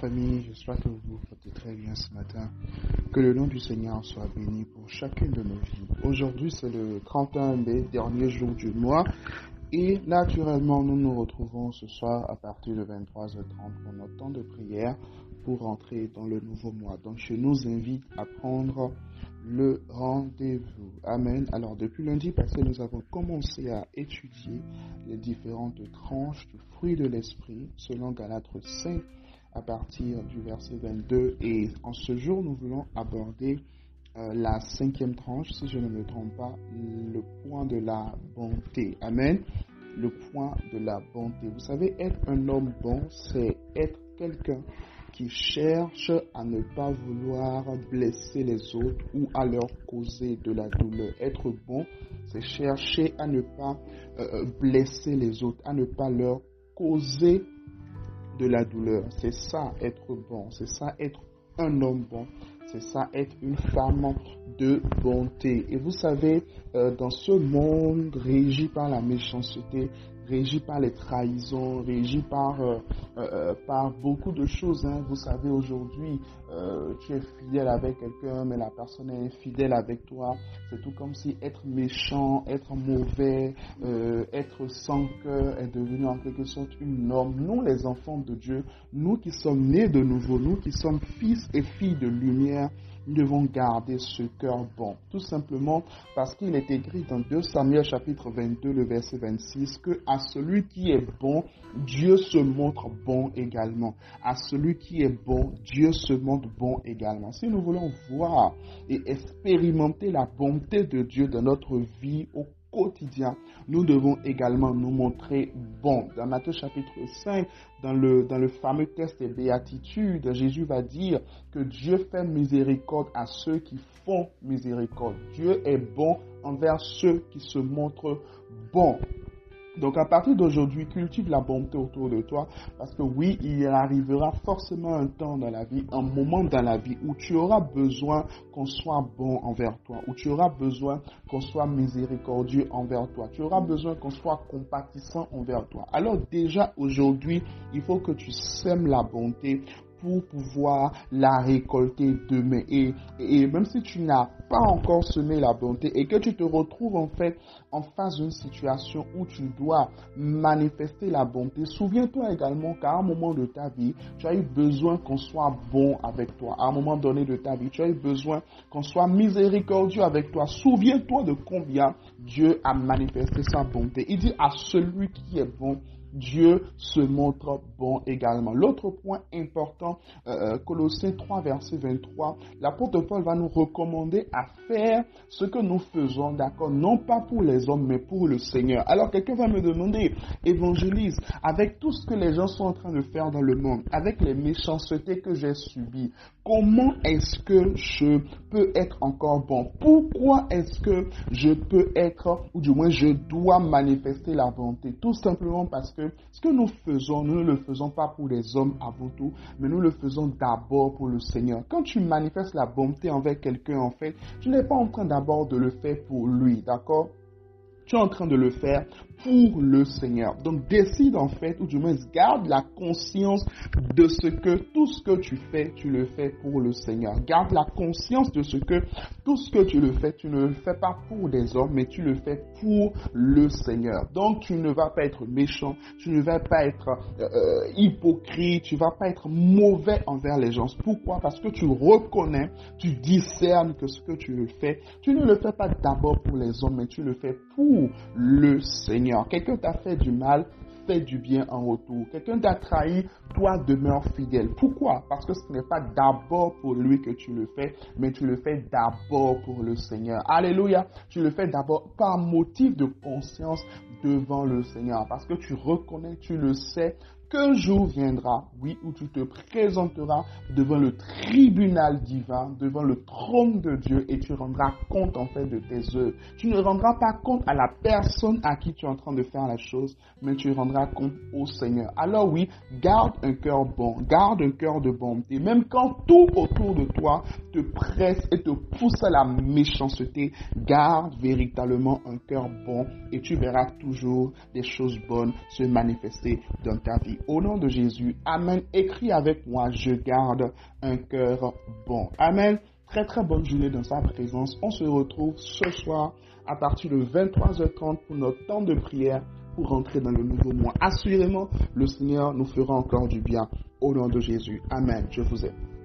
famille, j'espère que vous vous portez très bien ce matin. Que le nom du Seigneur soit béni pour chacune de nos vies. Aujourd'hui, c'est le 31 mai, dernier jour du mois. Et naturellement, nous nous retrouvons ce soir à partir de 23h30 pour notre temps de prière pour entrer dans le nouveau mois. Donc, je nous invite à prendre le rendez-vous. Amen. Alors, depuis lundi passé, nous avons commencé à étudier les différentes tranches du fruit de l'esprit selon Galates 5 à partir du verset 22. Et en ce jour, nous voulons aborder euh, la cinquième tranche, si je ne me trompe pas, le point de la bonté. Amen. Le point de la bonté. Vous savez, être un homme bon, c'est être quelqu'un qui cherche à ne pas vouloir blesser les autres ou à leur causer de la douleur. Être bon, c'est chercher à ne pas euh, blesser les autres, à ne pas leur causer de la douleur. C'est ça être bon, c'est ça être un homme bon, c'est ça être une femme de bonté. Et vous savez, euh, dans ce monde régi par la méchanceté, régi par les trahisons, régi par, euh, euh, par beaucoup de choses. Hein. Vous savez, aujourd'hui, euh, tu es fidèle avec quelqu'un, mais la personne est infidèle avec toi. C'est tout comme si être méchant, être mauvais, être sans cœur est devenu en quelque sorte une norme. Nous, les enfants de Dieu, nous qui sommes nés de nouveau, nous qui sommes fils et filles de lumière, nous devons garder ce cœur bon. Tout simplement parce qu'il est écrit dans 2 Samuel chapitre 22, le verset 26, que à celui qui est bon, Dieu se montre bon également. À celui qui est bon, Dieu se montre bon également. Si nous voulons voir et expérimenter la bonté de Dieu dans notre vie au nous devons également nous montrer bons. Dans Matthieu chapitre 5, dans le, dans le fameux test des béatitudes, Jésus va dire que Dieu fait miséricorde à ceux qui font miséricorde. Dieu est bon envers ceux qui se montrent bons. Donc à partir d'aujourd'hui, cultive la bonté autour de toi parce que oui, il arrivera forcément un temps dans la vie, un moment dans la vie où tu auras besoin qu'on soit bon envers toi, où tu auras besoin qu'on soit miséricordieux envers toi, tu auras besoin qu'on soit compatissant envers toi. Alors déjà aujourd'hui, il faut que tu sèmes la bonté pour pouvoir la récolter demain. Et, et même si tu n'as pas encore semé la bonté et que tu te retrouves en fait en face d'une situation où tu dois manifester la bonté, souviens-toi également qu'à un moment de ta vie, tu as eu besoin qu'on soit bon avec toi. À un moment donné de ta vie, tu as eu besoin qu'on soit miséricordieux avec toi. Souviens-toi de combien Dieu a manifesté sa bonté. Il dit à celui qui est bon, Dieu se montre bon également. L'autre point important, euh, euh Colossiens 3, verset 23, l'apôtre Paul va nous recommander à faire ce que nous faisons, d'accord, non pas pour les hommes, mais pour le Seigneur. Alors quelqu'un va me demander, évangélise, avec tout ce que les gens sont en train de faire dans le monde, avec les méchancetés que j'ai subies, comment est-ce que je peux être encore bon? Pourquoi est-ce que je peux être, ou du moins je dois manifester la bonté? Tout simplement parce que ce que nous faisons, nous ne le faisons pas pour les hommes avant tout, mais nous le faisons d'abord pour le Seigneur. Quand tu manifestes la bonté envers quelqu'un, en fait, tu n'es pas en train d'abord de le faire pour lui, d'accord? Tu es en train de le faire pour le Seigneur. Donc décide en fait, ou du moins garde la conscience de ce que tout ce que tu fais, tu le fais pour le Seigneur. Garde la conscience de ce que tout ce que tu le fais, tu ne le fais pas pour des hommes, mais tu le fais pour le Seigneur. Donc tu ne vas pas être méchant, tu ne vas pas être euh, hypocrite, tu vas pas être mauvais envers les gens. Pourquoi? Parce que tu reconnais, tu discernes que ce que tu le fais, tu ne le fais pas d'abord pour les hommes, mais tu le fais pour le Seigneur. Quelqu'un t'a fait du mal, fais du bien en retour. Quelqu'un t'a trahi, toi demeure fidèle. Pourquoi? Parce que ce n'est pas d'abord pour lui que tu le fais, mais tu le fais d'abord pour le Seigneur. Alléluia. Tu le fais d'abord par motif de conscience devant le Seigneur. Parce que tu reconnais, tu le sais, qu'un jour viendra, oui, où tu te présenteras devant le tribunal divin, devant le trône de Dieu et tu rendras compte en fait de tes œuvres. Tu ne rendras pas compte à la personne à qui tu es en train de faire la chose, mais tu rendras compte au Seigneur. Alors oui, garde un cœur bon, garde un cœur de bonté, même quand tout autour de toi te presse et te pousse à la méchanceté, garde véritablement un cœur bon et tu verras toujours des choses bonnes se manifester dans ta vie. Au nom de Jésus. Amen. Écris avec moi, je garde un cœur bon. Amen. Très très bonne journée dans sa présence. On se retrouve ce soir à partir de 23h30 pour notre temps de prière pour rentrer dans le nouveau mois. Assurément, le Seigneur nous fera encore du bien. Au nom de Jésus. Amen. Je vous aime.